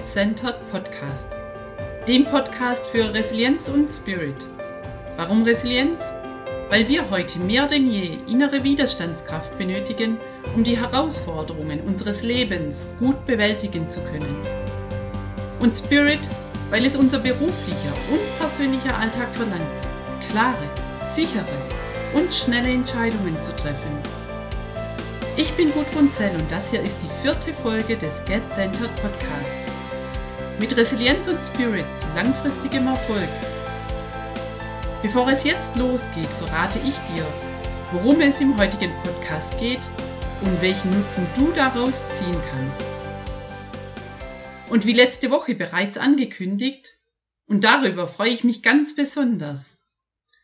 willkommen beim Get Centered Podcast, dem Podcast für Resilienz und Spirit. Warum Resilienz? Weil wir heute mehr denn je innere Widerstandskraft benötigen, um die Herausforderungen unseres Lebens gut bewältigen zu können. Und Spirit, weil es unser beruflicher und persönlicher Alltag verlangt, klare, sichere und schnelle Entscheidungen zu treffen ich bin Gudrun Zell und das hier ist die vierte Folge des Get Centered Podcast. Mit Resilienz und Spirit zu langfristigem Erfolg. Bevor es jetzt losgeht, verrate ich dir, worum es im heutigen Podcast geht und welchen Nutzen du daraus ziehen kannst. Und wie letzte Woche bereits angekündigt, und darüber freue ich mich ganz besonders,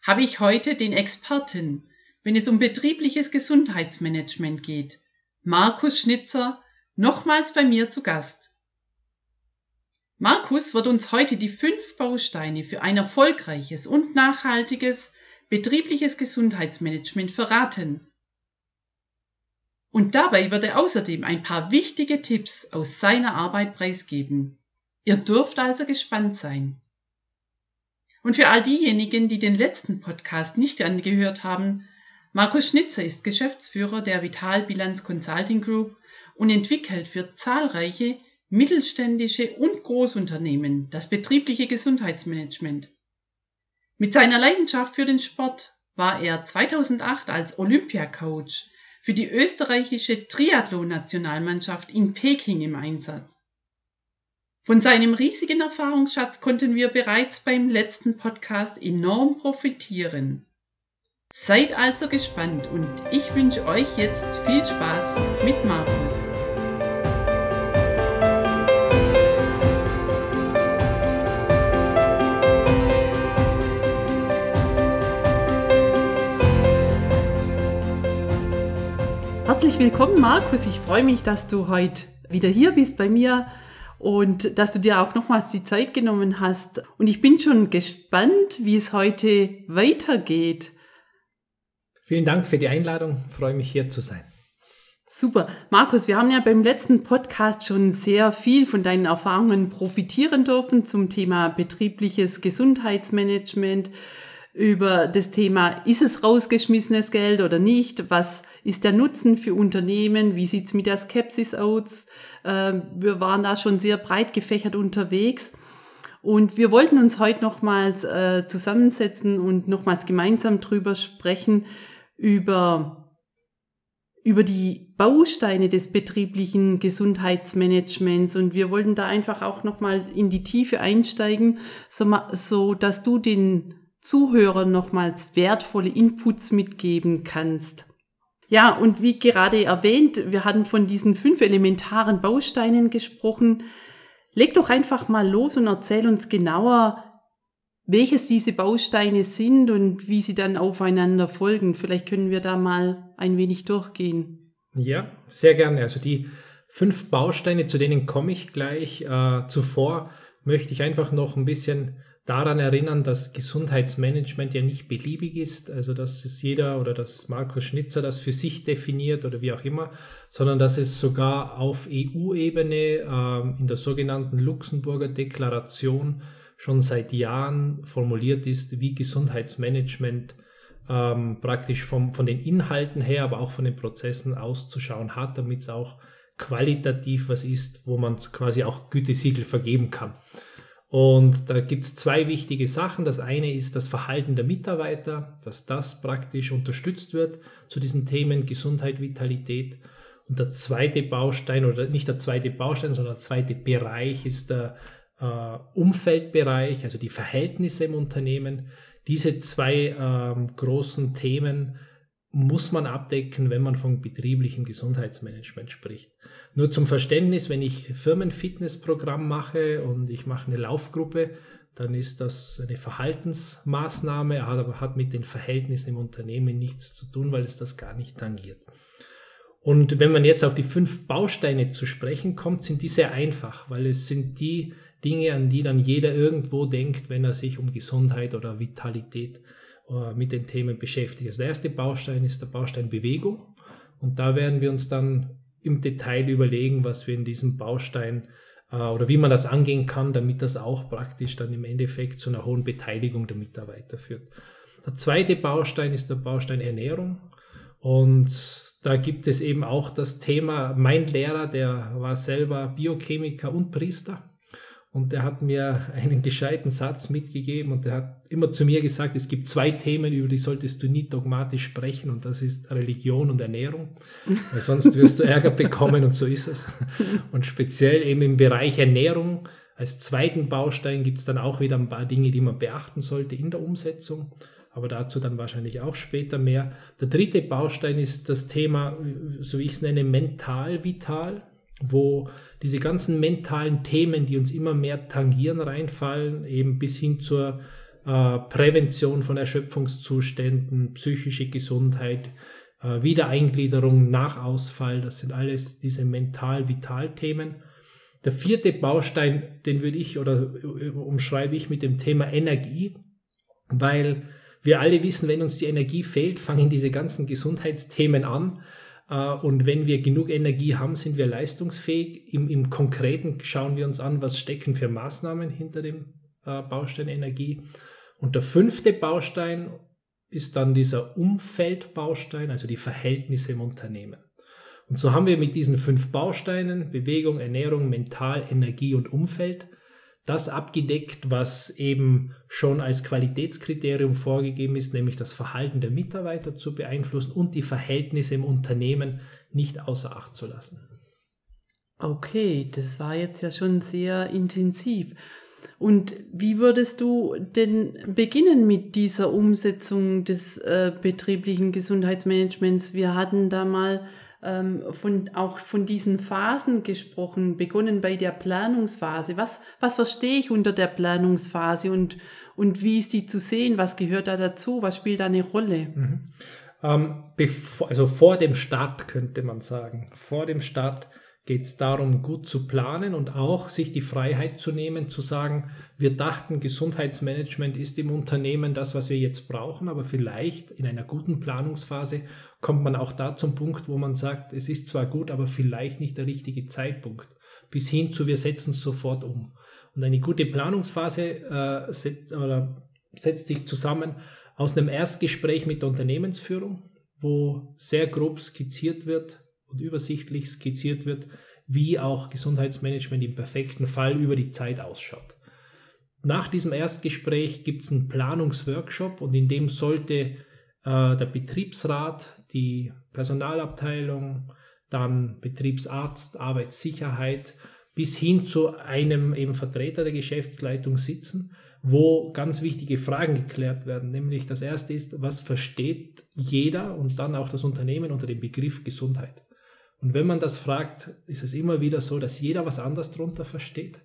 habe ich heute den Experten wenn es um betriebliches Gesundheitsmanagement geht. Markus Schnitzer, nochmals bei mir zu Gast. Markus wird uns heute die fünf Bausteine für ein erfolgreiches und nachhaltiges betriebliches Gesundheitsmanagement verraten. Und dabei wird er außerdem ein paar wichtige Tipps aus seiner Arbeit preisgeben. Ihr dürft also gespannt sein. Und für all diejenigen, die den letzten Podcast nicht angehört haben, Markus Schnitzer ist Geschäftsführer der Vitalbilanz Consulting Group und entwickelt für zahlreiche mittelständische und Großunternehmen das betriebliche Gesundheitsmanagement. Mit seiner Leidenschaft für den Sport war er 2008 als Olympiacoach für die österreichische Triathlon-Nationalmannschaft in Peking im Einsatz. Von seinem riesigen Erfahrungsschatz konnten wir bereits beim letzten Podcast enorm profitieren. Seid also gespannt und ich wünsche euch jetzt viel Spaß mit Markus. Herzlich willkommen, Markus. Ich freue mich, dass du heute wieder hier bist bei mir und dass du dir auch nochmals die Zeit genommen hast. Und ich bin schon gespannt, wie es heute weitergeht. Vielen Dank für die Einladung. Ich freue mich hier zu sein. Super. Markus, wir haben ja beim letzten Podcast schon sehr viel von deinen Erfahrungen profitieren dürfen zum Thema betriebliches Gesundheitsmanagement, über das Thema, ist es rausgeschmissenes Geld oder nicht? Was ist der Nutzen für Unternehmen? Wie sieht es mit der Skepsis aus? Ähm, wir waren da schon sehr breit gefächert unterwegs. Und wir wollten uns heute nochmals äh, zusammensetzen und nochmals gemeinsam drüber sprechen, über, über die Bausteine des betrieblichen Gesundheitsmanagements und wir wollten da einfach auch nochmal in die Tiefe einsteigen, so, so dass du den Zuhörern nochmals wertvolle Inputs mitgeben kannst. Ja, und wie gerade erwähnt, wir hatten von diesen fünf elementaren Bausteinen gesprochen. Leg doch einfach mal los und erzähl uns genauer, welches diese Bausteine sind und wie sie dann aufeinander folgen. Vielleicht können wir da mal ein wenig durchgehen. Ja, sehr gerne. Also die fünf Bausteine, zu denen komme ich gleich. Äh, zuvor möchte ich einfach noch ein bisschen daran erinnern, dass Gesundheitsmanagement ja nicht beliebig ist, also dass es jeder oder dass Markus Schnitzer das für sich definiert oder wie auch immer, sondern dass es sogar auf EU-Ebene äh, in der sogenannten Luxemburger Deklaration schon seit Jahren formuliert ist, wie Gesundheitsmanagement ähm, praktisch vom, von den Inhalten her, aber auch von den Prozessen auszuschauen hat, damit es auch qualitativ was ist, wo man quasi auch Gütesiegel vergeben kann. Und da gibt es zwei wichtige Sachen. Das eine ist das Verhalten der Mitarbeiter, dass das praktisch unterstützt wird zu diesen Themen Gesundheit, Vitalität. Und der zweite Baustein, oder nicht der zweite Baustein, sondern der zweite Bereich ist der äh, Umfeldbereich, also die Verhältnisse im Unternehmen. Diese zwei ähm, großen Themen muss man abdecken, wenn man von betrieblichem Gesundheitsmanagement spricht. Nur zum Verständnis, wenn ich Firmenfitnessprogramm mache und ich mache eine Laufgruppe, dann ist das eine Verhaltensmaßnahme, aber hat mit den Verhältnissen im Unternehmen nichts zu tun, weil es das gar nicht tangiert. Und wenn man jetzt auf die fünf Bausteine zu sprechen kommt, sind die sehr einfach, weil es sind die Dinge, an die dann jeder irgendwo denkt, wenn er sich um Gesundheit oder Vitalität mit den Themen beschäftigt. Also der erste Baustein ist der Baustein Bewegung und da werden wir uns dann im Detail überlegen, was wir in diesem Baustein äh, oder wie man das angehen kann, damit das auch praktisch dann im Endeffekt zu einer hohen Beteiligung der Mitarbeiter führt. Der zweite Baustein ist der Baustein Ernährung. Und da gibt es eben auch das Thema, mein Lehrer, der war selber Biochemiker und Priester. Und der hat mir einen gescheiten Satz mitgegeben und der hat immer zu mir gesagt, es gibt zwei Themen, über die solltest du nie dogmatisch sprechen und das ist Religion und Ernährung, weil sonst wirst du Ärger bekommen und so ist es. Und speziell eben im Bereich Ernährung als zweiten Baustein gibt es dann auch wieder ein paar Dinge, die man beachten sollte in der Umsetzung, aber dazu dann wahrscheinlich auch später mehr. Der dritte Baustein ist das Thema, so wie ich es nenne, mental vital wo diese ganzen mentalen Themen, die uns immer mehr tangieren, reinfallen, eben bis hin zur äh, Prävention von Erschöpfungszuständen, psychische Gesundheit, äh, Wiedereingliederung nach Ausfall, das sind alles diese mental-vital-Themen. Der vierte Baustein, den würde ich oder äh, umschreibe ich mit dem Thema Energie, weil wir alle wissen, wenn uns die Energie fehlt, fangen diese ganzen Gesundheitsthemen an und wenn wir genug Energie haben, sind wir leistungsfähig. Im, Im, Konkreten schauen wir uns an, was stecken für Maßnahmen hinter dem äh, Baustein Energie. Und der fünfte Baustein ist dann dieser Umfeldbaustein, also die Verhältnisse im Unternehmen. Und so haben wir mit diesen fünf Bausteinen Bewegung, Ernährung, Mental, Energie und Umfeld das abgedeckt, was eben schon als Qualitätskriterium vorgegeben ist, nämlich das Verhalten der Mitarbeiter zu beeinflussen und die Verhältnisse im Unternehmen nicht außer Acht zu lassen. Okay, das war jetzt ja schon sehr intensiv. Und wie würdest du denn beginnen mit dieser Umsetzung des äh, betrieblichen Gesundheitsmanagements? Wir hatten da mal von, auch von diesen Phasen gesprochen, begonnen bei der Planungsphase. Was, was verstehe ich unter der Planungsphase und, und wie ist sie zu sehen? Was gehört da dazu? Was spielt da eine Rolle? Mhm. Ähm, also vor dem Start könnte man sagen. Vor dem Start geht es darum, gut zu planen und auch sich die Freiheit zu nehmen, zu sagen, wir dachten, Gesundheitsmanagement ist im Unternehmen das, was wir jetzt brauchen, aber vielleicht in einer guten Planungsphase kommt man auch da zum Punkt, wo man sagt, es ist zwar gut, aber vielleicht nicht der richtige Zeitpunkt, bis hin zu, wir setzen es sofort um. Und eine gute Planungsphase äh, setzt, setzt sich zusammen aus einem Erstgespräch mit der Unternehmensführung, wo sehr grob skizziert wird, und übersichtlich skizziert wird, wie auch Gesundheitsmanagement im perfekten Fall über die Zeit ausschaut. Nach diesem Erstgespräch gibt es einen Planungsworkshop und in dem sollte äh, der Betriebsrat, die Personalabteilung, dann Betriebsarzt, Arbeitssicherheit bis hin zu einem eben Vertreter der Geschäftsleitung sitzen, wo ganz wichtige Fragen geklärt werden. Nämlich das erste ist, was versteht jeder und dann auch das Unternehmen unter dem Begriff Gesundheit? Und wenn man das fragt, ist es immer wieder so, dass jeder was anderes darunter versteht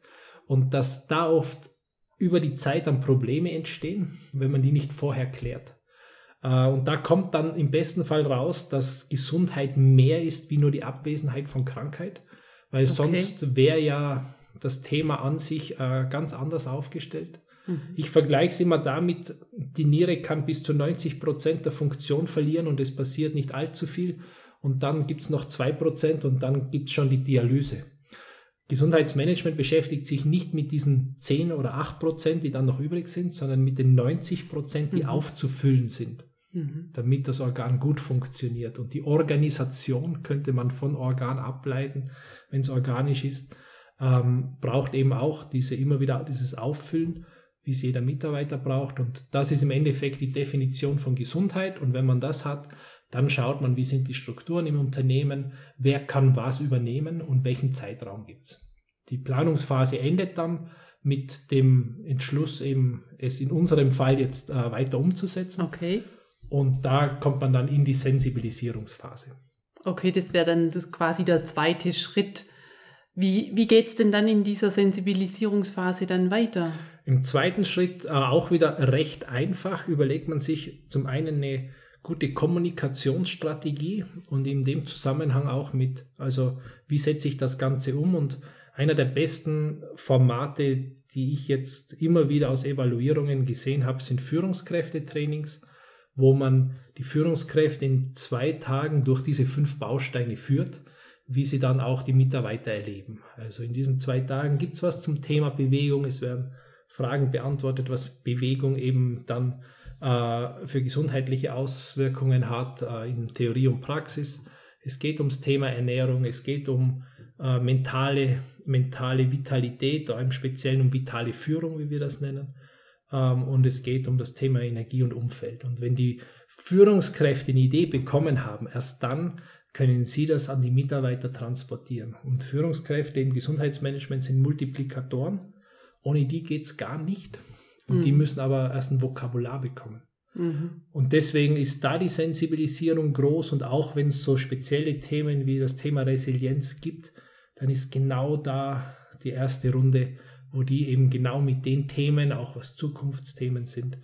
und dass da oft über die Zeit dann Probleme entstehen, wenn man die nicht vorher klärt. Äh, und da kommt dann im besten Fall raus, dass Gesundheit mehr ist wie nur die Abwesenheit von Krankheit, weil okay. sonst wäre ja das Thema an sich äh, ganz anders aufgestellt. Mhm. Ich vergleiche es immer damit, die Niere kann bis zu 90 Prozent der Funktion verlieren und es passiert nicht allzu viel und dann gibt es noch 2% und dann gibt es schon die Dialyse. Gesundheitsmanagement beschäftigt sich nicht mit diesen 10 oder 8% die dann noch übrig sind, sondern mit den 90% die mhm. aufzufüllen sind, mhm. damit das Organ gut funktioniert. Und die Organisation könnte man von Organ ableiten, wenn es organisch ist, ähm, braucht eben auch diese immer wieder dieses Auffüllen, wie es jeder Mitarbeiter braucht. Und das ist im Endeffekt die Definition von Gesundheit. Und wenn man das hat, dann schaut man, wie sind die Strukturen im Unternehmen, wer kann was übernehmen und welchen Zeitraum gibt es. Die Planungsphase endet dann mit dem Entschluss, eben es in unserem Fall jetzt äh, weiter umzusetzen. Okay. Und da kommt man dann in die Sensibilisierungsphase. Okay, das wäre dann das quasi der zweite Schritt. Wie, wie geht es denn dann in dieser Sensibilisierungsphase dann weiter? Im zweiten Schritt äh, auch wieder recht einfach überlegt man sich zum einen eine gute Kommunikationsstrategie und in dem Zusammenhang auch mit, also wie setze ich das Ganze um und einer der besten Formate, die ich jetzt immer wieder aus Evaluierungen gesehen habe, sind Führungskräftetrainings, wo man die Führungskräfte in zwei Tagen durch diese fünf Bausteine führt, wie sie dann auch die Mitarbeiter erleben. Also in diesen zwei Tagen gibt es was zum Thema Bewegung. Es werden Fragen beantwortet, was Bewegung eben dann für gesundheitliche Auswirkungen hat äh, in Theorie und Praxis. Es geht ums Thema Ernährung, es geht um äh, mentale, mentale Vitalität, im Speziellen um vitale Führung, wie wir das nennen. Ähm, und es geht um das Thema Energie und Umfeld. Und wenn die Führungskräfte eine Idee bekommen haben, erst dann können sie das an die Mitarbeiter transportieren. Und Führungskräfte im Gesundheitsmanagement sind Multiplikatoren. Ohne die geht es gar nicht. Und mhm. die müssen aber erst ein Vokabular bekommen. Mhm. Und deswegen ist da die Sensibilisierung groß und auch wenn es so spezielle Themen wie das Thema Resilienz gibt, dann ist genau da die erste Runde, wo die eben genau mit den Themen, auch was Zukunftsthemen sind,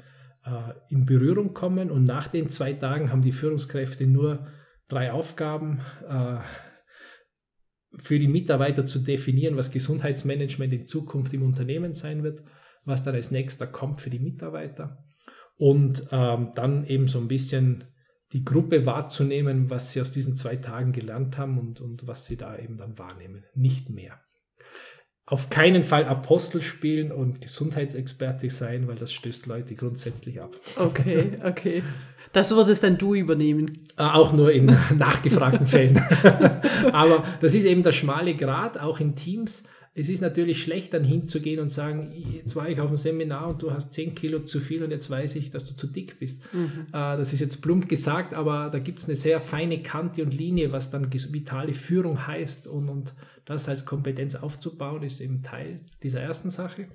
äh, in Berührung kommen. Und nach den zwei Tagen haben die Führungskräfte nur drei Aufgaben äh, für die Mitarbeiter zu definieren, was Gesundheitsmanagement in Zukunft im Unternehmen sein wird, was dann als nächster kommt für die Mitarbeiter und ähm, dann eben so ein bisschen die Gruppe wahrzunehmen, was sie aus diesen zwei Tagen gelernt haben und, und was sie da eben dann wahrnehmen. Nicht mehr. Auf keinen Fall Apostel spielen und Gesundheitsexperte sein, weil das stößt Leute grundsätzlich ab. Okay, okay. Das würdest dann du übernehmen. Äh, auch nur in nachgefragten Fällen. Aber das ist eben der schmale Grad, auch in Teams. Es ist natürlich schlecht, dann hinzugehen und sagen, jetzt war ich auf dem Seminar und du hast 10 Kilo zu viel und jetzt weiß ich, dass du zu dick bist. Mhm. Äh, das ist jetzt plump gesagt, aber da gibt es eine sehr feine Kante und Linie, was dann vitale Führung heißt und, und das als Kompetenz aufzubauen, ist eben Teil dieser ersten Sache.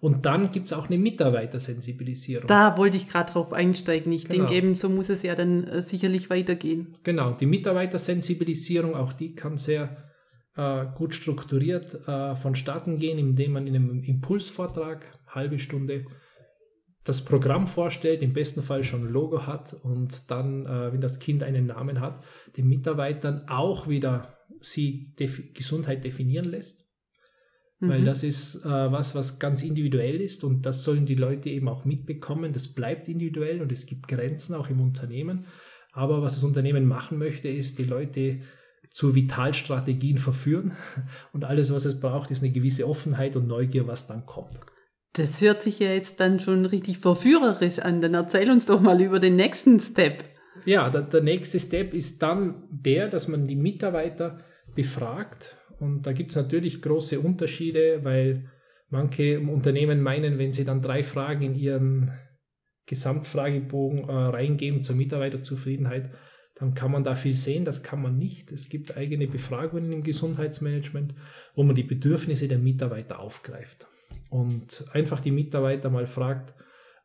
Und dann gibt es auch eine Mitarbeitersensibilisierung. Da wollte ich gerade drauf einsteigen. Ich genau. denke eben, so muss es ja dann äh, sicherlich weitergehen. Genau, die Mitarbeitersensibilisierung, auch die kann sehr äh, gut strukturiert äh, vonstatten gehen, indem man in einem Impulsvortrag, halbe Stunde, das Programm vorstellt, im besten Fall schon ein Logo hat und dann, äh, wenn das Kind einen Namen hat, den Mitarbeitern auch wieder sie def Gesundheit definieren lässt weil mhm. das ist äh, was, was ganz individuell ist und das sollen die Leute eben auch mitbekommen. Das bleibt individuell und es gibt Grenzen auch im Unternehmen. Aber was das Unternehmen machen möchte, ist die Leute zu Vitalstrategien verführen und alles, was es braucht, ist eine gewisse Offenheit und Neugier, was dann kommt. Das hört sich ja jetzt dann schon richtig verführerisch an. Dann erzähl uns doch mal über den nächsten Step. Ja, der, der nächste Step ist dann der, dass man die Mitarbeiter befragt und da gibt es natürlich große Unterschiede, weil manche Unternehmen meinen, wenn sie dann drei Fragen in ihren Gesamtfragebogen äh, reingeben zur Mitarbeiterzufriedenheit, dann kann man da viel sehen. Das kann man nicht. Es gibt eigene Befragungen im Gesundheitsmanagement, wo man die Bedürfnisse der Mitarbeiter aufgreift und einfach die Mitarbeiter mal fragt,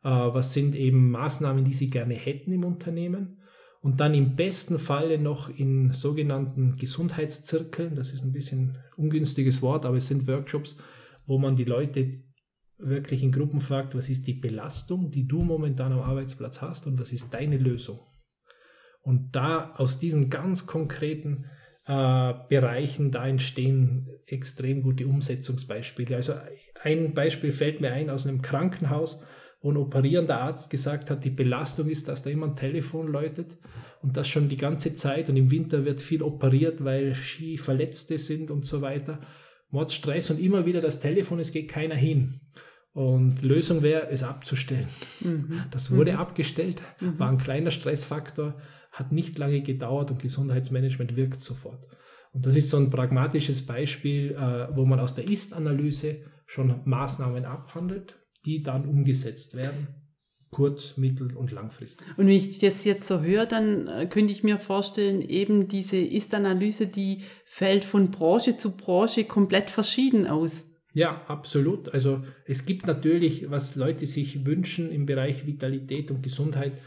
äh, was sind eben Maßnahmen, die sie gerne hätten im Unternehmen und dann im besten Falle noch in sogenannten Gesundheitszirkeln, das ist ein bisschen ungünstiges Wort, aber es sind Workshops, wo man die Leute wirklich in Gruppen fragt, was ist die Belastung, die du momentan am Arbeitsplatz hast und was ist deine Lösung. Und da aus diesen ganz konkreten äh, Bereichen, da entstehen extrem gute Umsetzungsbeispiele. Also ein Beispiel fällt mir ein aus einem Krankenhaus, wo ein operierender Arzt gesagt hat, die Belastung ist, dass da immer ein Telefon läutet und das schon die ganze Zeit und im Winter wird viel operiert, weil Skiverletzte sind und so weiter. Mordstress und immer wieder das Telefon, es geht keiner hin. Und Lösung wäre, es abzustellen. Mhm. Das wurde mhm. abgestellt, mhm. war ein kleiner Stressfaktor, hat nicht lange gedauert und Gesundheitsmanagement wirkt sofort. Und das ist so ein pragmatisches Beispiel, äh, wo man aus der Ist-Analyse schon Maßnahmen abhandelt die dann umgesetzt werden. Kurz-, mittel- und langfristig. Und wenn ich das jetzt so höre, dann äh, könnte ich mir vorstellen, eben diese Ist-Analyse, die fällt von Branche zu Branche komplett verschieden aus. Ja, absolut. Also es gibt natürlich, was Leute sich wünschen im Bereich Vitalität und Gesundheit,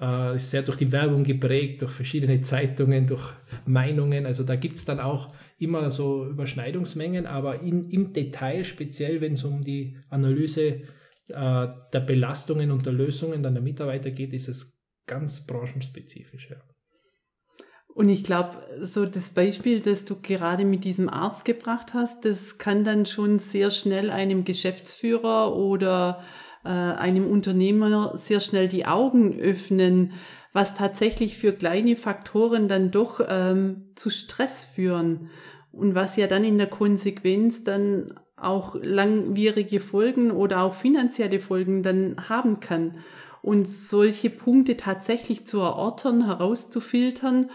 äh, ist sehr durch die Werbung geprägt, durch verschiedene Zeitungen, durch Meinungen. Also da gibt es dann auch immer so Überschneidungsmengen, aber in, im Detail, speziell wenn es um die Analyse äh, der Belastungen und der Lösungen dann der Mitarbeiter geht, ist es ganz branchenspezifisch. Ja. Und ich glaube, so das Beispiel, das du gerade mit diesem Arzt gebracht hast, das kann dann schon sehr schnell einem Geschäftsführer oder äh, einem Unternehmer sehr schnell die Augen öffnen, was tatsächlich für kleine Faktoren dann doch ähm, zu Stress führen und was ja dann in der Konsequenz dann auch langwierige Folgen oder auch finanzielle Folgen dann haben kann. Und solche Punkte tatsächlich zu erörtern, herauszufiltern,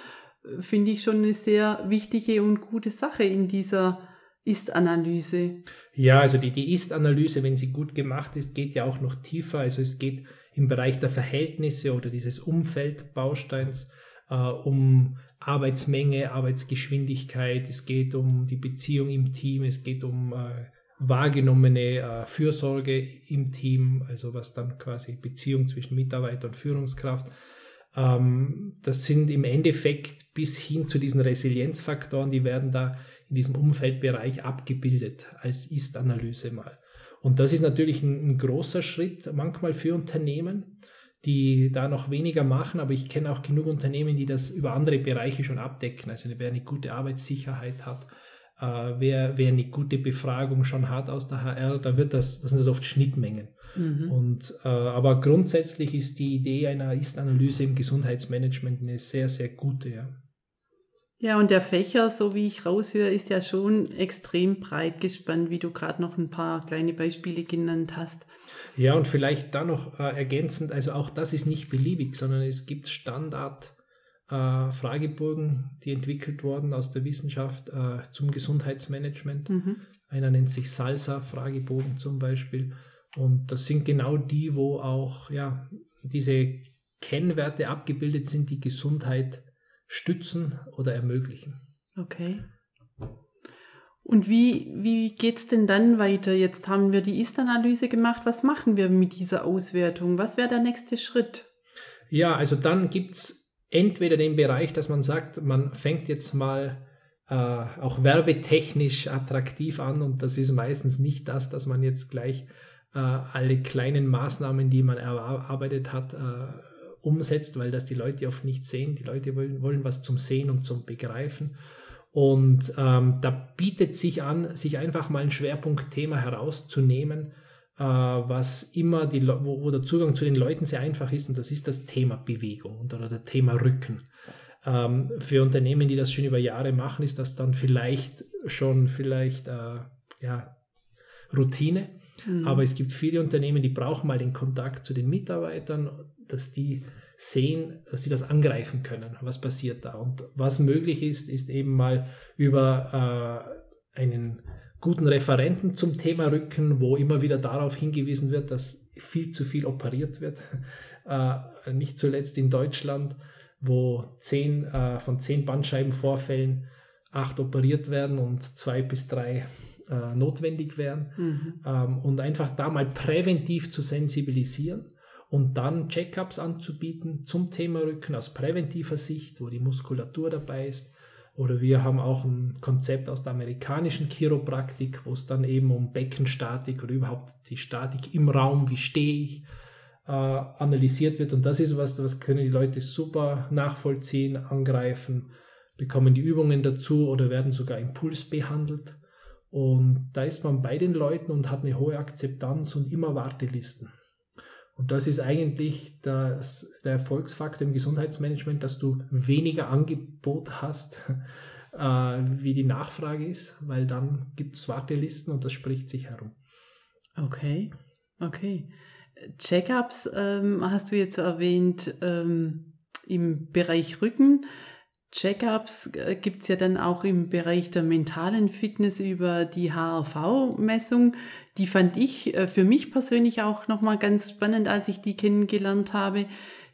finde ich schon eine sehr wichtige und gute Sache in dieser Ist-Analyse. Ja, also die, die Ist-Analyse, wenn sie gut gemacht ist, geht ja auch noch tiefer. Also es geht im Bereich der Verhältnisse oder dieses Umfeldbausteins äh, um Arbeitsmenge, Arbeitsgeschwindigkeit, es geht um die Beziehung im Team, es geht um äh, wahrgenommene äh, Fürsorge im Team, also was dann quasi Beziehung zwischen Mitarbeiter und Führungskraft. Ähm, das sind im Endeffekt bis hin zu diesen Resilienzfaktoren, die werden da in diesem Umfeldbereich abgebildet als Ist-Analyse mal. Und das ist natürlich ein, ein großer Schritt manchmal für Unternehmen, die da noch weniger machen, aber ich kenne auch genug Unternehmen, die das über andere Bereiche schon abdecken. Also wer eine gute Arbeitssicherheit hat, äh, wer, wer eine gute Befragung schon hat aus der HR, da wird das, das sind das oft Schnittmengen. Mhm. Und, äh, aber grundsätzlich ist die Idee einer Ist-Analyse im Gesundheitsmanagement eine sehr, sehr gute. Ja. Ja, und der Fächer, so wie ich raushöre, ist ja schon extrem breit gespannt, wie du gerade noch ein paar kleine Beispiele genannt hast. Ja, und vielleicht da noch äh, ergänzend, also auch das ist nicht beliebig, sondern es gibt Standard äh, die entwickelt wurden aus der Wissenschaft äh, zum Gesundheitsmanagement. Mhm. Einer nennt sich Salsa-Fragebogen zum Beispiel. Und das sind genau die, wo auch ja, diese Kennwerte abgebildet sind, die Gesundheit stützen oder ermöglichen. Okay. Und wie, wie geht es denn dann weiter? Jetzt haben wir die Ist-Analyse gemacht. Was machen wir mit dieser Auswertung? Was wäre der nächste Schritt? Ja, also dann gibt es entweder den Bereich, dass man sagt, man fängt jetzt mal äh, auch werbetechnisch attraktiv an und das ist meistens nicht das, dass man jetzt gleich äh, alle kleinen Maßnahmen, die man erarbeitet hat, äh, umsetzt, weil das die Leute oft nicht sehen. Die Leute wollen, wollen was zum Sehen und zum Begreifen. Und ähm, da bietet sich an, sich einfach mal ein Schwerpunktthema herauszunehmen, äh, was immer die, wo, wo, der Zugang zu den Leuten sehr einfach ist, und das ist das Thema Bewegung oder das Thema Rücken. Ähm, für Unternehmen, die das schon über Jahre machen, ist das dann vielleicht schon vielleicht äh, ja, Routine. Mhm. Aber es gibt viele Unternehmen, die brauchen mal den Kontakt zu den Mitarbeitern, dass die sehen, dass sie das angreifen können. Was passiert da? Und was möglich ist, ist eben mal über äh, einen guten Referenten zum Thema Rücken, wo immer wieder darauf hingewiesen wird, dass viel zu viel operiert wird. Äh, nicht zuletzt in Deutschland, wo zehn, äh, von zehn Bandscheibenvorfällen acht operiert werden und zwei bis drei äh, notwendig wären. Mhm. Ähm, und einfach da mal präventiv zu sensibilisieren und dann Checkups anzubieten zum Thema Rücken aus präventiver Sicht, wo die Muskulatur dabei ist. Oder wir haben auch ein Konzept aus der amerikanischen Chiropraktik, wo es dann eben um Beckenstatik oder überhaupt die Statik im Raum, wie stehe ich, äh, analysiert wird. Und das ist was, das können die Leute super nachvollziehen, angreifen, bekommen die Übungen dazu oder werden sogar Impuls behandelt. Und da ist man bei den Leuten und hat eine hohe Akzeptanz und immer Wartelisten. Und das ist eigentlich das, der Erfolgsfaktor im Gesundheitsmanagement, dass du weniger Angebot hast, äh, wie die Nachfrage ist, weil dann gibt es Wartelisten und das spricht sich herum. Okay, okay. Checkups ähm, hast du jetzt erwähnt ähm, im Bereich Rücken. Checkups äh, gibt es ja dann auch im Bereich der mentalen Fitness über die HRV-Messung. Die fand ich äh, für mich persönlich auch nochmal ganz spannend, als ich die kennengelernt habe.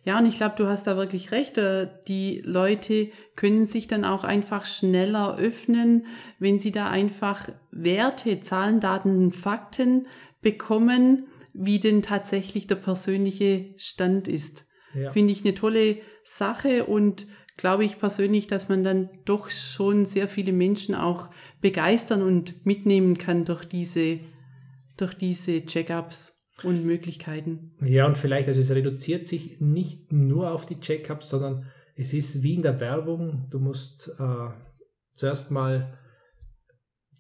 Ja, und ich glaube, du hast da wirklich recht. Äh, die Leute können sich dann auch einfach schneller öffnen, wenn sie da einfach Werte, Zahlen, Daten, Fakten bekommen, wie denn tatsächlich der persönliche Stand ist. Ja. Finde ich eine tolle Sache und glaube ich persönlich, dass man dann doch schon sehr viele Menschen auch begeistern und mitnehmen kann durch diese, durch diese Check-ups und Möglichkeiten. Ja, und vielleicht, also es reduziert sich nicht nur auf die Check-ups, sondern es ist wie in der Werbung, du musst äh, zuerst mal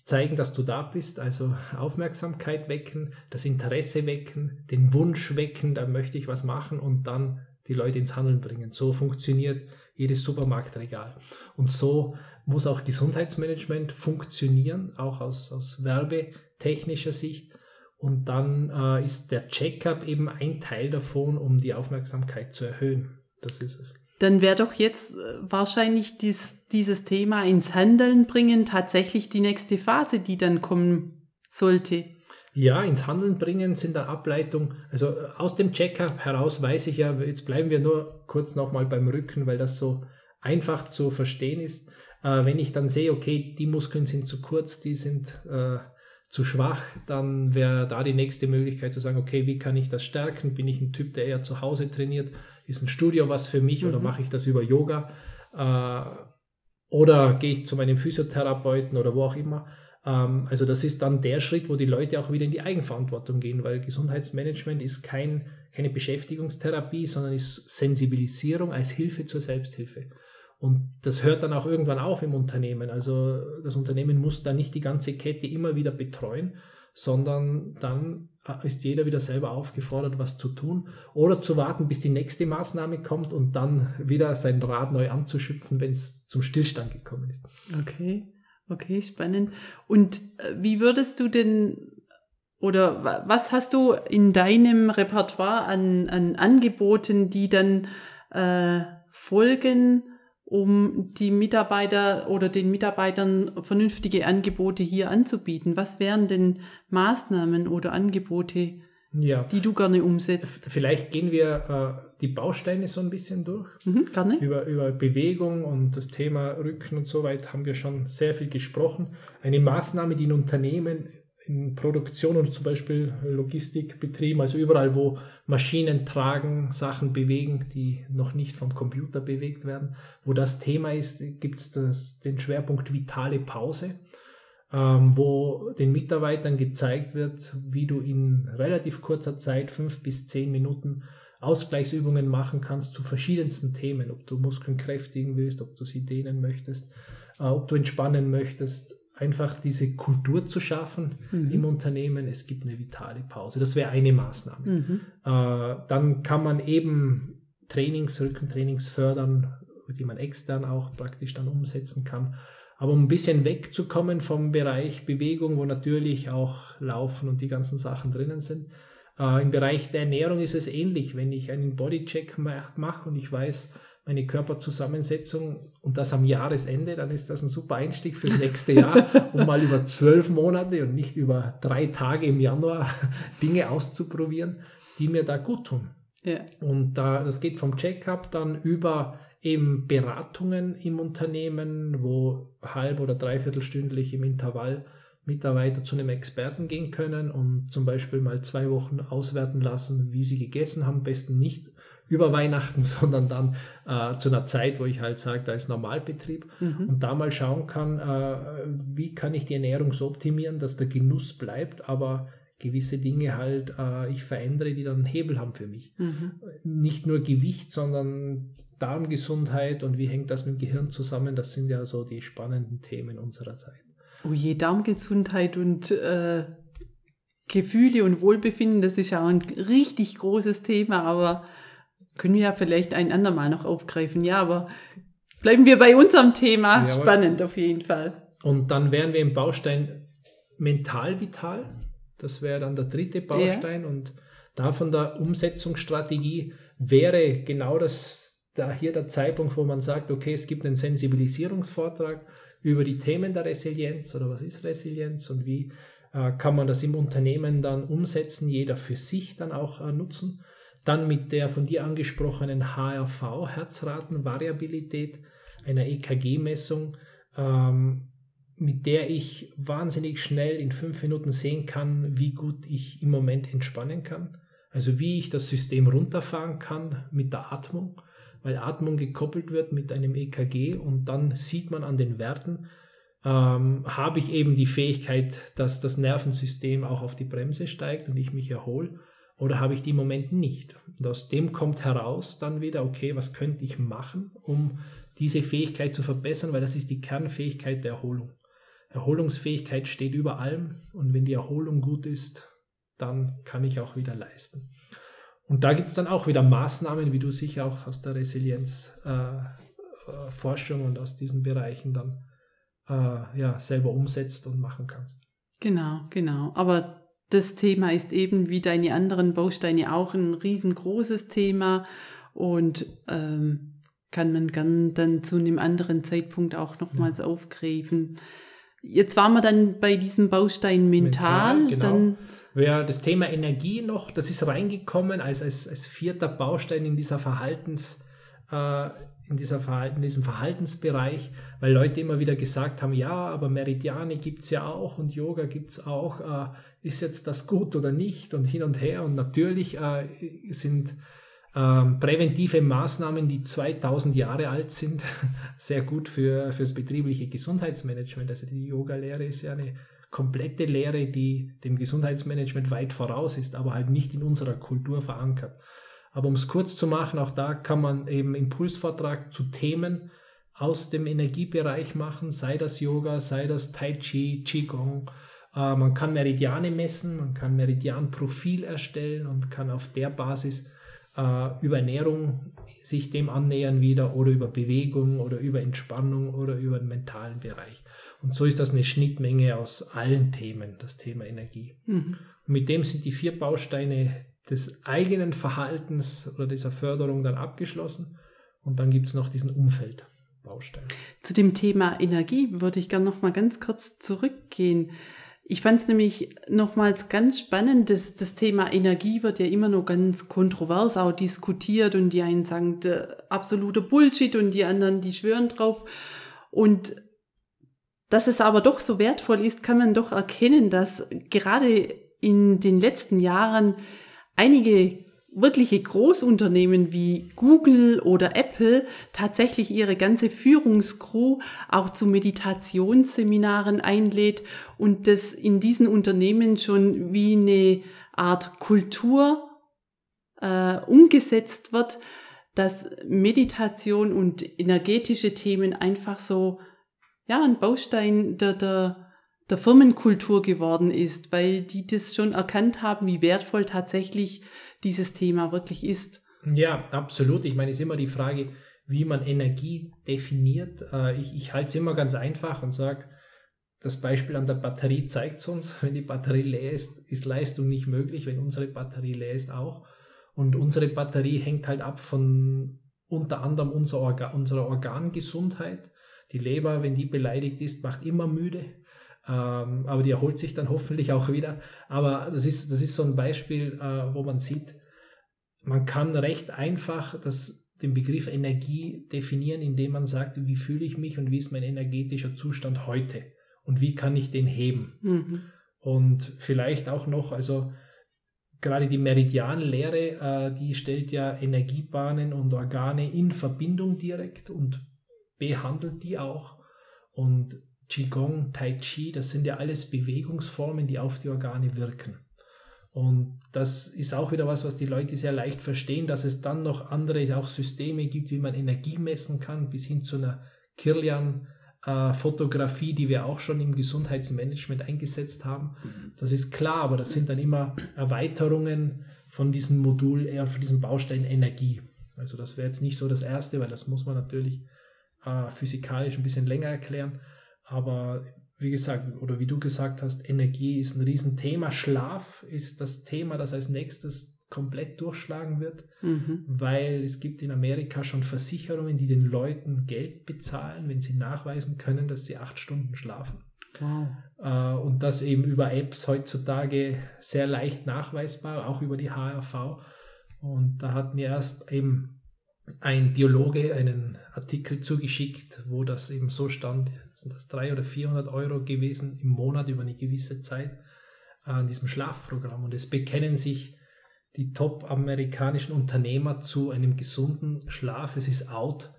zeigen, dass du da bist, also Aufmerksamkeit wecken, das Interesse wecken, den Wunsch wecken, da möchte ich was machen und dann die Leute ins Handeln bringen. So funktioniert jedes Supermarktregal. Und so muss auch Gesundheitsmanagement funktionieren, auch aus, aus werbetechnischer Sicht. Und dann äh, ist der Checkup eben ein Teil davon, um die Aufmerksamkeit zu erhöhen. Das ist es. Dann wäre doch jetzt äh, wahrscheinlich dies, dieses Thema ins Handeln bringen tatsächlich die nächste Phase, die dann kommen sollte. Ja, ins Handeln bringen sind dann Ableitungen, also äh, aus dem Checkup heraus weiß ich ja, jetzt bleiben wir nur kurz nochmal beim Rücken, weil das so einfach zu verstehen ist. Äh, wenn ich dann sehe, okay, die Muskeln sind zu kurz, die sind äh, zu schwach, dann wäre da die nächste Möglichkeit zu sagen, okay, wie kann ich das stärken? Bin ich ein Typ, der eher zu Hause trainiert? Ist ein Studio was für mich mhm. oder mache ich das über Yoga? Äh, oder gehe ich zu meinem Physiotherapeuten oder wo auch immer? Ähm, also das ist dann der Schritt, wo die Leute auch wieder in die Eigenverantwortung gehen, weil Gesundheitsmanagement ist kein, keine Beschäftigungstherapie, sondern ist Sensibilisierung als Hilfe zur Selbsthilfe. Und das hört dann auch irgendwann auf im Unternehmen. Also das Unternehmen muss da nicht die ganze Kette immer wieder betreuen, sondern dann äh, ist jeder wieder selber aufgefordert, was zu tun oder zu warten, bis die nächste Maßnahme kommt und dann wieder sein Rad neu anzuschöpfen, wenn es zum Stillstand gekommen ist. Okay. Okay, spannend. Und äh, wie würdest du denn oder was hast du in deinem Repertoire an, an Angeboten, die dann äh, folgen, um die Mitarbeiter oder den Mitarbeitern vernünftige Angebote hier anzubieten? Was wären denn Maßnahmen oder Angebote, ja. die du gerne umsetzt. Vielleicht gehen wir äh, die Bausteine so ein bisschen durch. Mhm, gerne. Über, über Bewegung und das Thema Rücken und so weiter haben wir schon sehr viel gesprochen. Eine Maßnahme, die in Unternehmen in Produktion und zum Beispiel Logistikbetrieben, also überall, wo Maschinen tragen, Sachen bewegen, die noch nicht vom Computer bewegt werden, wo das Thema ist, gibt es den Schwerpunkt vitale Pause wo den Mitarbeitern gezeigt wird, wie du in relativ kurzer Zeit, fünf bis zehn Minuten, Ausgleichsübungen machen kannst zu verschiedensten Themen, ob du Muskeln kräftigen willst, ob du sie dehnen möchtest, äh, ob du entspannen möchtest, einfach diese Kultur zu schaffen mhm. im Unternehmen. Es gibt eine vitale Pause. Das wäre eine Maßnahme. Mhm. Äh, dann kann man eben Trainings, Rückentrainings fördern, die man extern auch praktisch dann umsetzen kann. Aber um ein bisschen wegzukommen vom Bereich Bewegung, wo natürlich auch Laufen und die ganzen Sachen drinnen sind, äh, im Bereich der Ernährung ist es ähnlich. Wenn ich einen Bodycheck mache und ich weiß meine Körperzusammensetzung und das am Jahresende, dann ist das ein super Einstieg fürs nächste Jahr, um mal über zwölf Monate und nicht über drei Tage im Januar Dinge auszuprobieren, die mir da gut tun. Ja. Und da, das geht vom Checkup dann über eben Beratungen im Unternehmen, wo halb- oder dreiviertelstündlich im Intervall Mitarbeiter zu einem Experten gehen können und zum Beispiel mal zwei Wochen auswerten lassen, wie sie gegessen haben. Am besten nicht über Weihnachten, sondern dann äh, zu einer Zeit, wo ich halt sage, da ist Normalbetrieb mhm. und da mal schauen kann, äh, wie kann ich die Ernährung so optimieren, dass der Genuss bleibt, aber gewisse Dinge halt äh, ich verändere, die dann einen Hebel haben für mich. Mhm. Nicht nur Gewicht, sondern Darmgesundheit und wie hängt das mit dem Gehirn zusammen, das sind ja so die spannenden Themen unserer Zeit. Oh je, Darmgesundheit und äh, Gefühle und Wohlbefinden, das ist ja auch ein richtig großes Thema, aber können wir ja vielleicht ein andermal noch aufgreifen. Ja, aber bleiben wir bei unserem Thema. Ja, Spannend auf jeden Fall. Und dann wären wir im Baustein mental vital. Das wäre dann der dritte Baustein. Ja. Und da von der Umsetzungsstrategie wäre genau das da hier der Zeitpunkt, wo man sagt, okay, es gibt einen Sensibilisierungsvortrag über die Themen der Resilienz oder was ist Resilienz und wie äh, kann man das im Unternehmen dann umsetzen, jeder für sich dann auch äh, nutzen. Dann mit der von dir angesprochenen HRV, Herzratenvariabilität, einer EKG-Messung, ähm, mit der ich wahnsinnig schnell in fünf Minuten sehen kann, wie gut ich im Moment entspannen kann. Also wie ich das System runterfahren kann mit der Atmung weil Atmung gekoppelt wird mit einem EKG und dann sieht man an den Werten, ähm, habe ich eben die Fähigkeit, dass das Nervensystem auch auf die Bremse steigt und ich mich erhole oder habe ich die im Moment nicht. Und aus dem kommt heraus dann wieder, okay, was könnte ich machen, um diese Fähigkeit zu verbessern, weil das ist die Kernfähigkeit der Erholung. Erholungsfähigkeit steht über allem und wenn die Erholung gut ist, dann kann ich auch wieder leisten. Und da gibt es dann auch wieder Maßnahmen, wie du sicher auch aus der Resilienzforschung äh, äh und aus diesen Bereichen dann äh, ja, selber umsetzt und machen kannst. Genau, genau. Aber das Thema ist eben wie deine anderen Bausteine auch ein riesengroßes Thema und ähm, kann man gern dann zu einem anderen Zeitpunkt auch nochmals ja. aufgreifen. Jetzt waren wir dann bei diesem Baustein mental. mental genau. dann Wäre das Thema Energie noch, das ist reingekommen als, als, als vierter Baustein in dieser Verhaltens, äh, in, dieser Verhalten, in diesem Verhaltensbereich, weil Leute immer wieder gesagt haben, ja, aber Meridiane gibt es ja auch und Yoga gibt es auch. Äh, ist jetzt das gut oder nicht? Und hin und her. Und natürlich äh, sind ähm, präventive Maßnahmen, die 2000 Jahre alt sind, sehr gut für, das betriebliche Gesundheitsmanagement. Also die Yoga-Lehre ist ja eine komplette Lehre, die dem Gesundheitsmanagement weit voraus ist, aber halt nicht in unserer Kultur verankert. Aber um es kurz zu machen, auch da kann man eben Impulsvortrag zu Themen aus dem Energiebereich machen, sei das Yoga, sei das Tai Chi, Qigong. Äh, man kann Meridiane messen, man kann Meridianprofil erstellen und kann auf der Basis über Ernährung sich dem annähern wieder oder über Bewegung oder über Entspannung oder über den mentalen Bereich. Und so ist das eine Schnittmenge aus allen Themen, das Thema Energie. Mhm. Und mit dem sind die vier Bausteine des eigenen Verhaltens oder dieser Förderung dann abgeschlossen. Und dann gibt es noch diesen Umfeldbaustein. Zu dem Thema Energie würde ich gerne noch mal ganz kurz zurückgehen. Ich fand es nämlich nochmals ganz spannend, dass das Thema Energie wird ja immer noch ganz kontrovers auch diskutiert und die einen sagen, absoluter Bullshit und die anderen, die schwören drauf. Und dass es aber doch so wertvoll ist, kann man doch erkennen, dass gerade in den letzten Jahren einige wirkliche Großunternehmen wie Google oder Apple tatsächlich ihre ganze Führungscrew auch zu Meditationsseminaren einlädt und das in diesen Unternehmen schon wie eine Art Kultur äh, umgesetzt wird, dass Meditation und energetische Themen einfach so ja, ein Baustein der, der, der Firmenkultur geworden ist, weil die das schon erkannt haben, wie wertvoll tatsächlich dieses Thema wirklich ist. Ja, absolut. Ich meine, es ist immer die Frage, wie man Energie definiert. Äh, ich, ich halte es immer ganz einfach und sage, das Beispiel an der Batterie zeigt es uns, wenn die Batterie leer ist, ist Leistung nicht möglich, wenn unsere Batterie leer ist auch. Und unsere Batterie hängt halt ab von unter anderem unserer, Organ, unserer Organgesundheit. Die Leber, wenn die beleidigt ist, macht immer müde. Ähm, aber die erholt sich dann hoffentlich auch wieder. Aber das ist, das ist so ein Beispiel, äh, wo man sieht, man kann recht einfach das, den Begriff Energie definieren, indem man sagt, wie fühle ich mich und wie ist mein energetischer Zustand heute und wie kann ich den heben. Mhm. Und vielleicht auch noch, also gerade die Meridianlehre, äh, die stellt ja Energiebahnen und Organe in Verbindung direkt und behandelt die auch. Und Qigong, Tai Chi, das sind ja alles Bewegungsformen, die auf die Organe wirken. Und das ist auch wieder was, was die Leute sehr leicht verstehen, dass es dann noch andere auch Systeme gibt, wie man Energie messen kann, bis hin zu einer Kirlian-Fotografie, die wir auch schon im Gesundheitsmanagement eingesetzt haben. Mhm. Das ist klar, aber das sind dann immer Erweiterungen von diesem Modul, eher von diesem Baustein Energie. Also das wäre jetzt nicht so das Erste, weil das muss man natürlich äh, physikalisch ein bisschen länger erklären. Aber wie gesagt, oder wie du gesagt hast, Energie ist ein Riesenthema. Schlaf ist das Thema, das als nächstes komplett durchschlagen wird, mhm. weil es gibt in Amerika schon Versicherungen, die den Leuten Geld bezahlen, wenn sie nachweisen können, dass sie acht Stunden schlafen. Wow. Äh, und das eben über Apps heutzutage sehr leicht nachweisbar, auch über die HRV. Und da hat mir erst eben ein Biologe einen Artikel zugeschickt, wo das eben so stand, sind das 300 oder 400 Euro gewesen im Monat über eine gewisse Zeit an diesem Schlafprogramm. Und es bekennen sich die top-amerikanischen Unternehmer zu einem gesunden Schlaf. Es ist out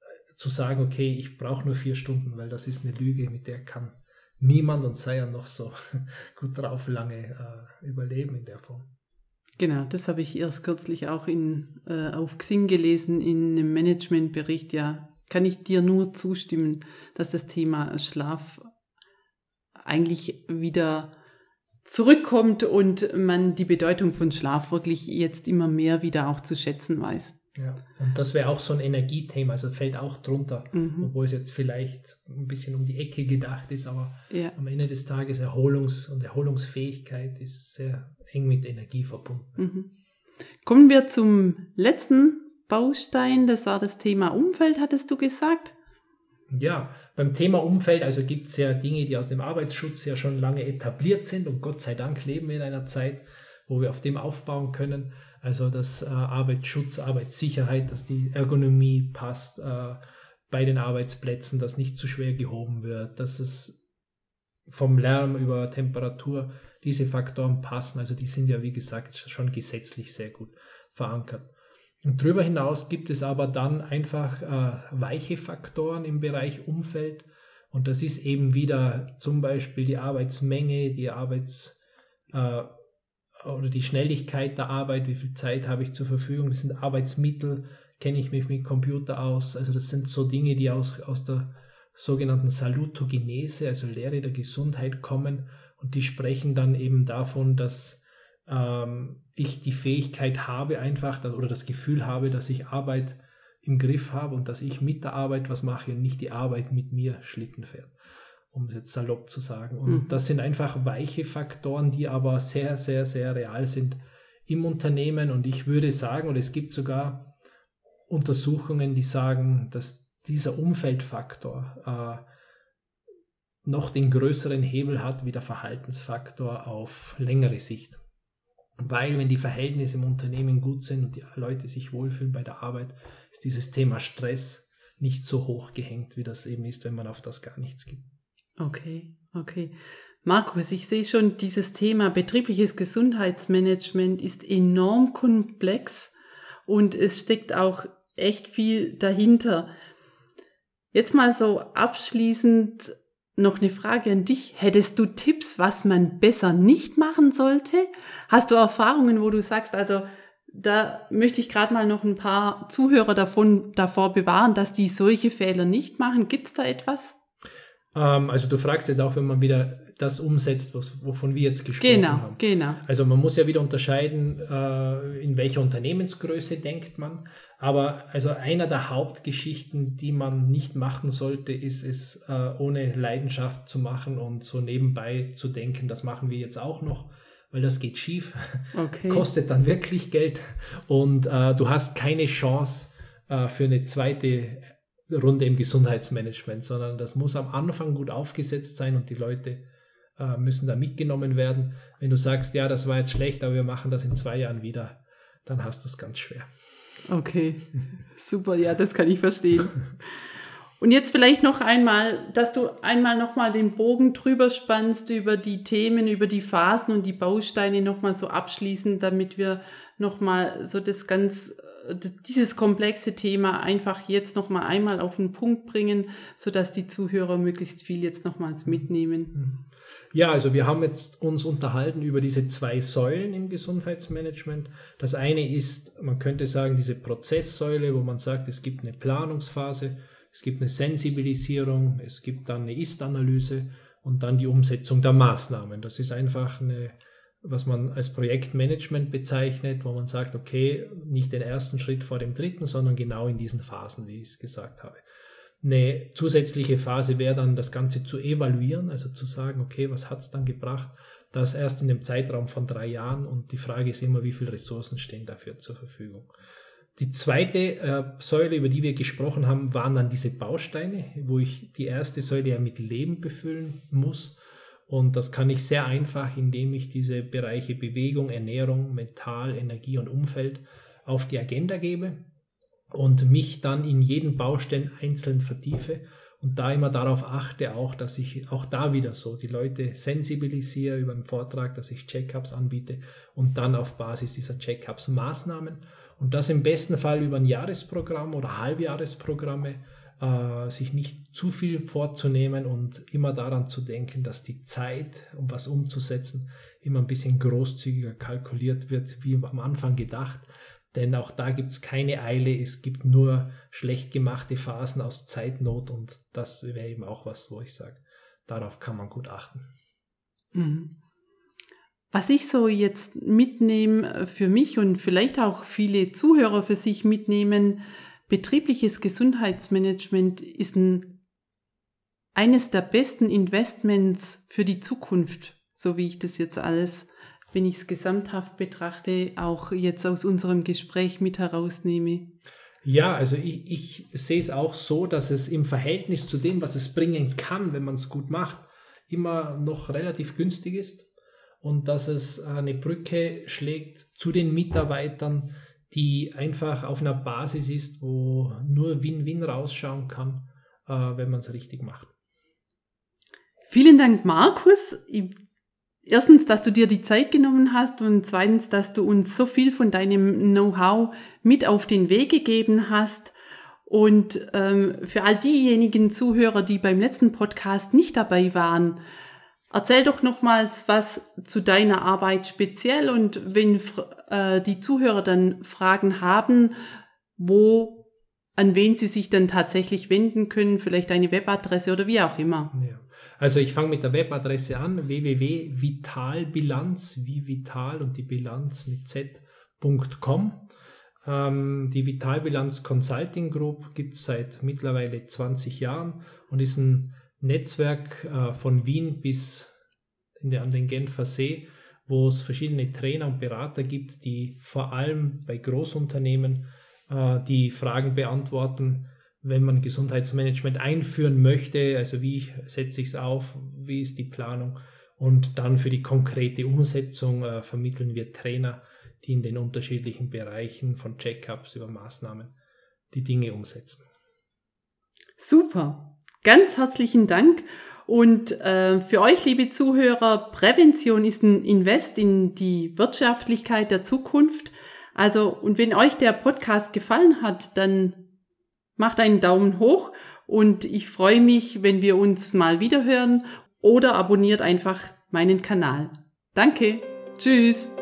äh, zu sagen, okay, ich brauche nur vier Stunden, weil das ist eine Lüge, mit der kann niemand und sei er noch so gut drauf lange äh, überleben in der Form. Genau, das habe ich erst kürzlich auch in, äh, auf Xing gelesen in einem Managementbericht. Ja, kann ich dir nur zustimmen, dass das Thema Schlaf eigentlich wieder zurückkommt und man die Bedeutung von Schlaf wirklich jetzt immer mehr wieder auch zu schätzen weiß. Ja, und das wäre auch so ein Energiethema, also fällt auch drunter, mhm. obwohl es jetzt vielleicht ein bisschen um die Ecke gedacht ist, aber ja. am Ende des Tages Erholungs- und Erholungsfähigkeit ist sehr eng mit Energie verbunden. Mhm. Kommen wir zum letzten Baustein, das war das Thema Umfeld, hattest du gesagt? Ja, beim Thema Umfeld, also gibt es ja Dinge, die aus dem Arbeitsschutz ja schon lange etabliert sind und Gott sei Dank leben wir in einer Zeit, wo wir auf dem aufbauen können. Also dass äh, Arbeitsschutz, Arbeitssicherheit, dass die Ergonomie passt äh, bei den Arbeitsplätzen, dass nicht zu schwer gehoben wird, dass es vom Lärm über Temperatur diese Faktoren passen. Also die sind ja, wie gesagt, schon gesetzlich sehr gut verankert. Und darüber hinaus gibt es aber dann einfach äh, weiche Faktoren im Bereich Umfeld. Und das ist eben wieder zum Beispiel die Arbeitsmenge, die Arbeits, äh, oder die Schnelligkeit der Arbeit, wie viel Zeit habe ich zur Verfügung, das sind Arbeitsmittel, kenne ich mich mit Computer aus. Also das sind so Dinge, die aus, aus der sogenannten Salutogenese, also Lehre der Gesundheit kommen. Und die sprechen dann eben davon, dass ähm, ich die Fähigkeit habe, einfach oder das Gefühl habe, dass ich Arbeit im Griff habe und dass ich mit der Arbeit was mache und nicht die Arbeit mit mir Schlitten fährt, um es jetzt salopp zu sagen. Und mhm. das sind einfach weiche Faktoren, die aber sehr, sehr, sehr real sind im Unternehmen. Und ich würde sagen, und es gibt sogar Untersuchungen, die sagen, dass dieser Umfeldfaktor äh, noch den größeren Hebel hat wie der Verhaltensfaktor auf längere Sicht. Weil wenn die Verhältnisse im Unternehmen gut sind und die Leute sich wohlfühlen bei der Arbeit, ist dieses Thema Stress nicht so hoch gehängt, wie das eben ist, wenn man auf das gar nichts gibt. Okay, okay. Markus, ich sehe schon, dieses Thema betriebliches Gesundheitsmanagement ist enorm komplex und es steckt auch echt viel dahinter. Jetzt mal so abschließend noch eine Frage an dich. Hättest du Tipps, was man besser nicht machen sollte? Hast du Erfahrungen, wo du sagst, also da möchte ich gerade mal noch ein paar Zuhörer davon, davor bewahren, dass die solche Fehler nicht machen? Gibt es da etwas? Ähm, also du fragst jetzt auch, wenn man wieder das umsetzt, was, wovon wir jetzt gesprochen genau, haben. Genau. Also man muss ja wieder unterscheiden, äh, in welcher Unternehmensgröße denkt man. Aber also einer der Hauptgeschichten, die man nicht machen sollte, ist es äh, ohne Leidenschaft zu machen und so nebenbei zu denken, das machen wir jetzt auch noch, weil das geht schief, okay. kostet dann wirklich Geld und äh, du hast keine Chance äh, für eine zweite Runde im Gesundheitsmanagement, sondern das muss am Anfang gut aufgesetzt sein und die Leute äh, müssen da mitgenommen werden. Wenn du sagst, ja, das war jetzt schlecht, aber wir machen das in zwei Jahren wieder, dann hast du es ganz schwer. Okay, super, ja, das kann ich verstehen. Und jetzt vielleicht noch einmal, dass du einmal nochmal den Bogen drüber spannst über die Themen, über die Phasen und die Bausteine nochmal so abschließen, damit wir nochmal so das ganz, dieses komplexe Thema einfach jetzt nochmal einmal auf den Punkt bringen, sodass die Zuhörer möglichst viel jetzt nochmals mitnehmen. Ja, also wir haben jetzt uns unterhalten über diese zwei Säulen im Gesundheitsmanagement. Das eine ist, man könnte sagen, diese Prozesssäule, wo man sagt, es gibt eine Planungsphase, es gibt eine Sensibilisierung, es gibt dann eine Ist-Analyse und dann die Umsetzung der Maßnahmen. Das ist einfach eine, was man als Projektmanagement bezeichnet, wo man sagt, okay, nicht den ersten Schritt vor dem dritten, sondern genau in diesen Phasen, wie ich es gesagt habe. Eine zusätzliche Phase wäre dann, das Ganze zu evaluieren, also zu sagen, okay, was hat es dann gebracht? Das erst in dem Zeitraum von drei Jahren und die Frage ist immer, wie viele Ressourcen stehen dafür zur Verfügung. Die zweite äh, Säule, über die wir gesprochen haben, waren dann diese Bausteine, wo ich die erste Säule ja mit Leben befüllen muss. Und das kann ich sehr einfach, indem ich diese Bereiche Bewegung, Ernährung, Mental, Energie und Umfeld auf die Agenda gebe und mich dann in jeden Baustein einzeln vertiefe und da immer darauf achte auch, dass ich auch da wieder so die Leute sensibilisiere über einen Vortrag, dass ich Checkups anbiete und dann auf Basis dieser Checkups Maßnahmen. Und das im besten Fall über ein Jahresprogramm oder Halbjahresprogramme, äh, sich nicht zu viel vorzunehmen und immer daran zu denken, dass die Zeit, um was umzusetzen, immer ein bisschen großzügiger kalkuliert wird, wie am Anfang gedacht denn auch da gibt es keine Eile, es gibt nur schlecht gemachte Phasen aus Zeitnot und das wäre eben auch was, wo ich sage, darauf kann man gut achten. Mhm. Was ich so jetzt mitnehme für mich und vielleicht auch viele Zuhörer für sich mitnehmen, betriebliches Gesundheitsmanagement ist ein, eines der besten Investments für die Zukunft, so wie ich das jetzt alles, wenn ich es gesamthaft betrachte, auch jetzt aus unserem Gespräch mit herausnehme. Ja, also ich, ich sehe es auch so, dass es im Verhältnis zu dem, was es bringen kann, wenn man es gut macht, immer noch relativ günstig ist und dass es eine Brücke schlägt zu den Mitarbeitern, die einfach auf einer Basis ist, wo nur Win-Win rausschauen kann, äh, wenn man es richtig macht. Vielen Dank, Markus. Erstens, dass du dir die Zeit genommen hast und zweitens, dass du uns so viel von deinem Know-how mit auf den Weg gegeben hast. Und ähm, für all diejenigen Zuhörer, die beim letzten Podcast nicht dabei waren, Erzähl doch nochmals was zu deiner Arbeit speziell und wenn äh, die Zuhörer dann Fragen haben, wo, an wen sie sich dann tatsächlich wenden können, vielleicht eine Webadresse oder wie auch immer. Ja. Also ich fange mit der Webadresse an, www.vitalbilanz, wie Vital und die Bilanz mit z.com. Ähm, die Vitalbilanz Consulting Group gibt es seit mittlerweile 20 Jahren und ist ein Netzwerk äh, von Wien bis der, an den Genfer See, wo es verschiedene Trainer und Berater gibt, die vor allem bei Großunternehmen äh, die Fragen beantworten, wenn man Gesundheitsmanagement einführen möchte, also wie setze ich es auf, wie ist die Planung und dann für die konkrete Umsetzung äh, vermitteln wir Trainer, die in den unterschiedlichen Bereichen von Checkups über Maßnahmen die Dinge umsetzen. Super. Ganz herzlichen Dank. Und äh, für euch, liebe Zuhörer, Prävention ist ein Invest in die Wirtschaftlichkeit der Zukunft. Also, und wenn euch der Podcast gefallen hat, dann macht einen Daumen hoch und ich freue mich, wenn wir uns mal wieder hören oder abonniert einfach meinen Kanal. Danke. Tschüss.